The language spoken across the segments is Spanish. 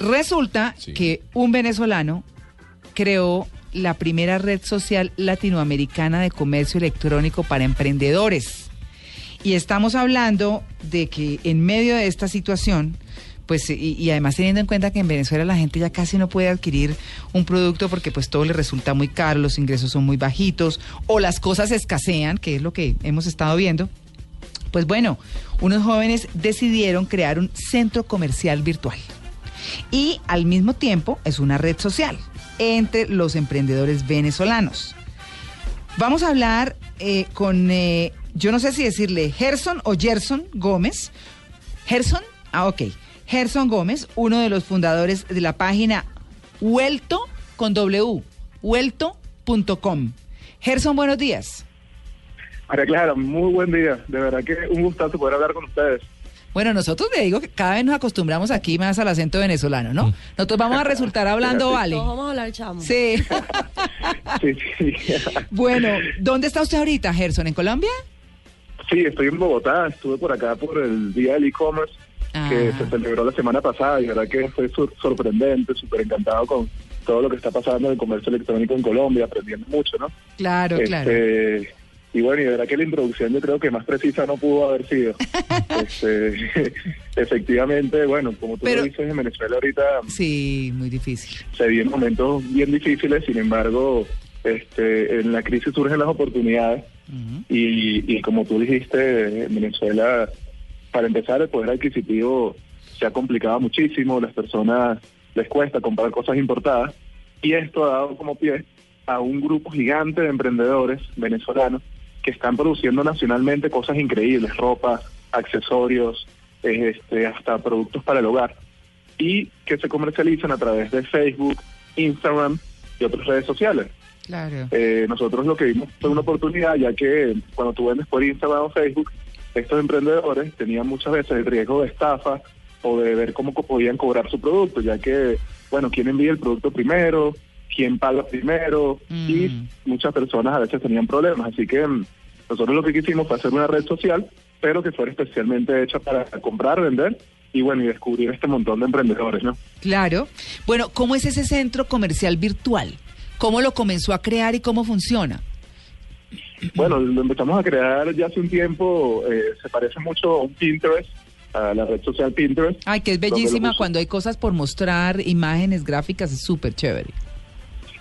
Resulta Sí. que un venezolano creó la primera red social latinoamericana de comercio electrónico para emprendedores. Y estamos hablando de que en medio de esta situación, pues y, y además teniendo en cuenta que en Venezuela la gente ya casi no puede adquirir un producto porque pues todo le resulta muy caro, los ingresos son muy bajitos o las cosas escasean, que es lo que hemos estado viendo. Pues bueno, unos jóvenes decidieron crear un centro comercial virtual. Y al mismo tiempo es una red social entre los emprendedores venezolanos. Vamos a hablar eh, con, eh, yo no sé si decirle Gerson o Gerson Gómez. Gerson, ah, ok. Gerson Gómez, uno de los fundadores de la página Huelto con W, huelto.com. Gerson, buenos días. María Clara, muy buen día. De verdad que un gustazo poder hablar con ustedes. Bueno, nosotros le digo que cada vez nos acostumbramos aquí más al acento venezolano, ¿no? Nosotros vamos a resultar hablando, vale. Todos vamos a hablar chamo. Sí. Sí, sí. Bueno, ¿dónde está usted ahorita, Gerson? ¿En Colombia? Sí, estoy en Bogotá. Estuve por acá por el Día del E-Commerce que Ah. se celebró la semana pasada y de verdad que fue sur- sorprendente, súper encantado con todo lo que está pasando en el comercio electrónico en Colombia, aprendiendo mucho, ¿no? Claro, claro. Y bueno, y de verdad que la introducción yo creo que más precisa no pudo haber sido. Este, efectivamente, bueno, como tú Pero- lo dices, en Venezuela ahorita Sí, muy difícil. se vienen momentos bien difíciles, sin embargo, este, en la crisis surgen las oportunidades y, y como tú dijiste, en Venezuela, para empezar, el poder adquisitivo se ha complicado muchísimo, las personas les cuesta comprar cosas importadas y esto ha dado como pie a un grupo gigante de emprendedores venezolanos que están produciendo nacionalmente cosas increíbles, ropa, accesorios, eh, este, hasta productos para el hogar y que se comercializan a través de Facebook, Instagram y otras redes sociales. Claro. Eh, nosotros lo que vimos fue una oportunidad, ya que cuando tú vendes por Instagram o Facebook, estos emprendedores tenían muchas veces el riesgo de estafa o de ver cómo podían cobrar su producto, ya que, bueno, quién envía el producto primero, quién paga primero, y Mm. muchas personas a veces tenían problemas. Así que mm, nosotros lo que quisimos fue hacer una red social, pero que fuera especialmente hecha para comprar, vender y, bueno, y descubrir este montón de emprendedores, ¿no? Claro. Bueno, ¿cómo es ese centro comercial virtual? ¿Cómo lo comenzó a crear y cómo funciona? Bueno, lo empezamos a crear ya hace un tiempo, eh, se parece mucho a un Pinterest, a la red social Pinterest. Ay, que es bellísima cuando hay cosas por mostrar, imágenes gráficas, es súper chévere.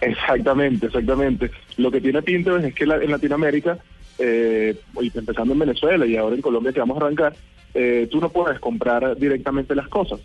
Exactamente, exactamente. Lo que tiene Pinterest es que la- en Latinoamérica, eh, y empezando en Venezuela y ahora en Colombia que vamos a arrancar, eh, tú no puedes comprar directamente las cosas.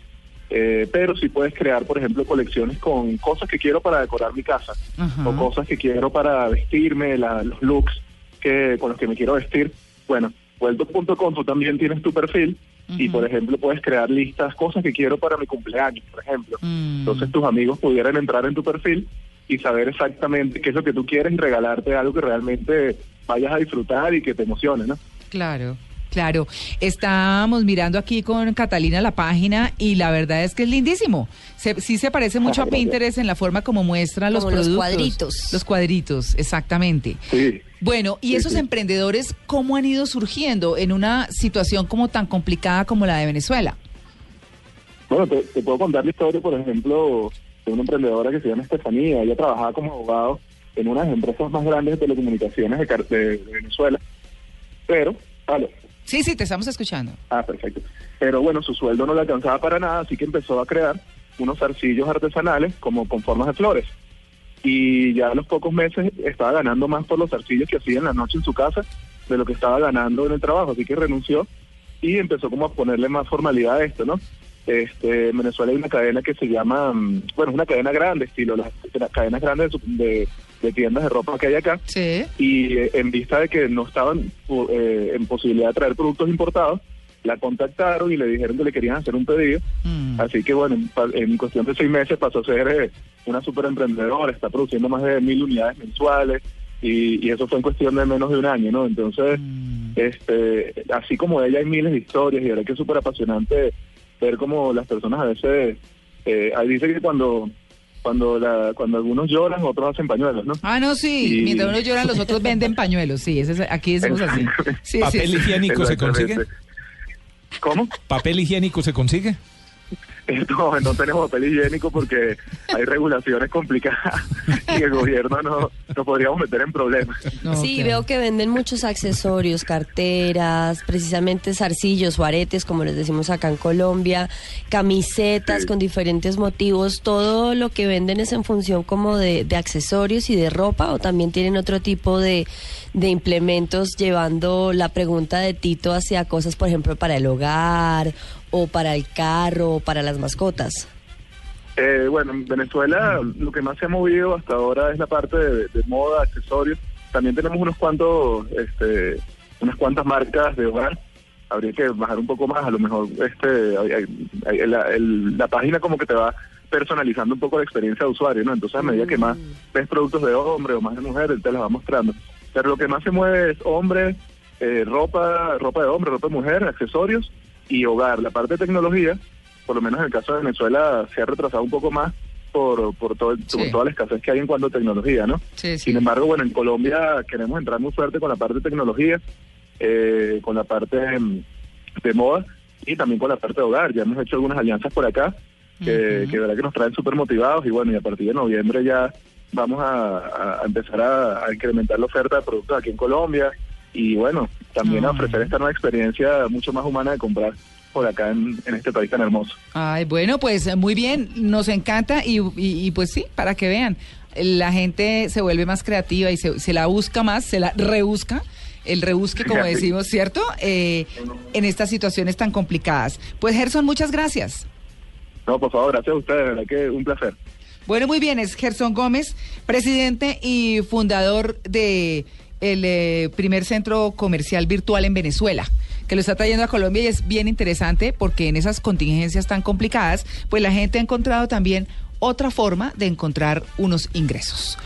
Eh, pero sí puedes crear, por ejemplo, colecciones con cosas que quiero para decorar mi casa Ajá. o cosas que quiero para vestirme, la- los looks que con los que me quiero vestir. Bueno, vuelto.com tú también tienes tu perfil y, Ujú. por ejemplo, puedes crear listas, cosas que quiero para mi cumpleaños, por ejemplo. Mm. Entonces tus amigos pudieran entrar en tu perfil y saber exactamente qué es lo que tú quieres y regalarte algo que realmente vayas a disfrutar y que te emocione, ¿no? Claro, claro. Estábamos mirando aquí con Catalina la página y la verdad es que es lindísimo. Se- sí se parece mucho a Gracias. Pinterest en la forma como muestra los Como los productos. cuadritos. Los cuadritos, exactamente. Sí. Bueno, ¿y Sí, esos sí. emprendedores cómo han ido surgiendo en una situación como tan complicada como la de Venezuela? Bueno, te, te puedo contar la historia, por ejemplo, de una emprendedora que se llama Estefanía. Ella trabajaba como abogado en una de las empresas más grandes de telecomunicaciones de, de- de Venezuela. Pero, vale, Sí, sí, te estamos escuchando. Ah, perfecto. Pero bueno, su sueldo no le alcanzaba para nada, así que empezó a crear unos arcillos artesanales como con formas de flores. Y ya a los pocos meses estaba ganando más por los arcillos que hacía en la noche en su casa de lo que estaba ganando en el trabajo, así que renunció y empezó como a ponerle más formalidad a esto, ¿no? Este, en Venezuela hay una cadena que se llama, mm, bueno, es una cadena grande, estilo las, las cadenas grandes de- de tiendas de ropa que hay acá, Sí. y eh, en vista de que no estaban eh, en posibilidad de traer productos importados, la contactaron y le dijeron que le querían hacer un pedido. Mm. Así que bueno, en, cuestión de seis meses pasó a ser eh, una super emprendedora, está produciendo más de mil unidades mensuales y, y eso fue en cuestión de menos de un año, ¿no? Entonces, Mm. este, así como ella hay miles de historias y ahora que es súper apasionante ver cómo las personas a veces, eh, ahí dice que cuando cuando la, cuando algunos lloran, otros hacen pañuelos, ¿no? Ah, no, sí. Y- Mientras uno llora, los otros venden pañuelos. Sí, ese es- aquí decimos así. Sí, sí, ¿Papel sí. higiénico se consigue? ¿Cómo? ¿Papel higiénico se consigue? no, no tenemos papel higiénico porque hay regulaciones complicadas y el gobierno no nos podríamos meter en problemas. sí, veo que venden muchos accesorios, carteras, precisamente zarcillos o aretes, como les decimos acá en Colombia, camisetas con diferentes motivos. ¿Todo lo que venden es en función como de, de accesorios y de ropa o también tienen otro tipo de, de implementos llevando la pregunta de Tito hacia cosas, por ejemplo, para el hogar o para el carro o para las mascotas? Eh, bueno, en Venezuela lo que más se ha movido hasta ahora es la parte de, moda, accesorios. También tenemos unos cuantos, este, unas cuantas marcas de hogar. Habría que bajar un poco más, a lo mejor este, la página como que te va personalizando un poco la experiencia de usuario, ¿no? Entonces a medida que más mm. ves productos de hombre o más de mujer, él te las va mostrando. Pero lo que más se mueve es hombre, eh, ropa, ropa de hombre, ropa de mujer, accesorios y hogar. La parte de tecnología, por lo menos en el caso de Venezuela, se ha retrasado un poco más por, por, todo, toda la escasez que hay en cuanto a tecnología, ¿no? Sin embargo, bueno, en Colombia queremos entrar muy fuerte con la parte de tecnología, eh, con la parte de, moda y también con la parte de hogar. Ya hemos hecho algunas alianzas por acá que, que verdad que nos traen súper motivados y bueno, y a partir de noviembre ya vamos a, empezar a, incrementar la oferta de productos aquí en Colombia y bueno, también a ofrecer esta nueva experiencia mucho más humana de comprar por acá en, este país tan hermoso. Ay, bueno, pues muy bien, nos encanta y, pues sí, para que vean, la gente se vuelve más creativa y se, la busca más, se la rebusca el rebusque, como decimos, ¿cierto? Eh, en estas situaciones tan complicadas. Pues Gerson, muchas gracias. No, por favor, gracias a ustedes, de verdad que un placer. Bueno, muy bien, es Gerson Gómez, presidente y fundador de el eh, primer centro comercial virtual en Venezuela que lo está trayendo a Colombia y es bien interesante porque en esas contingencias tan complicadas, pues la gente ha encontrado también otra forma de encontrar unos ingresos.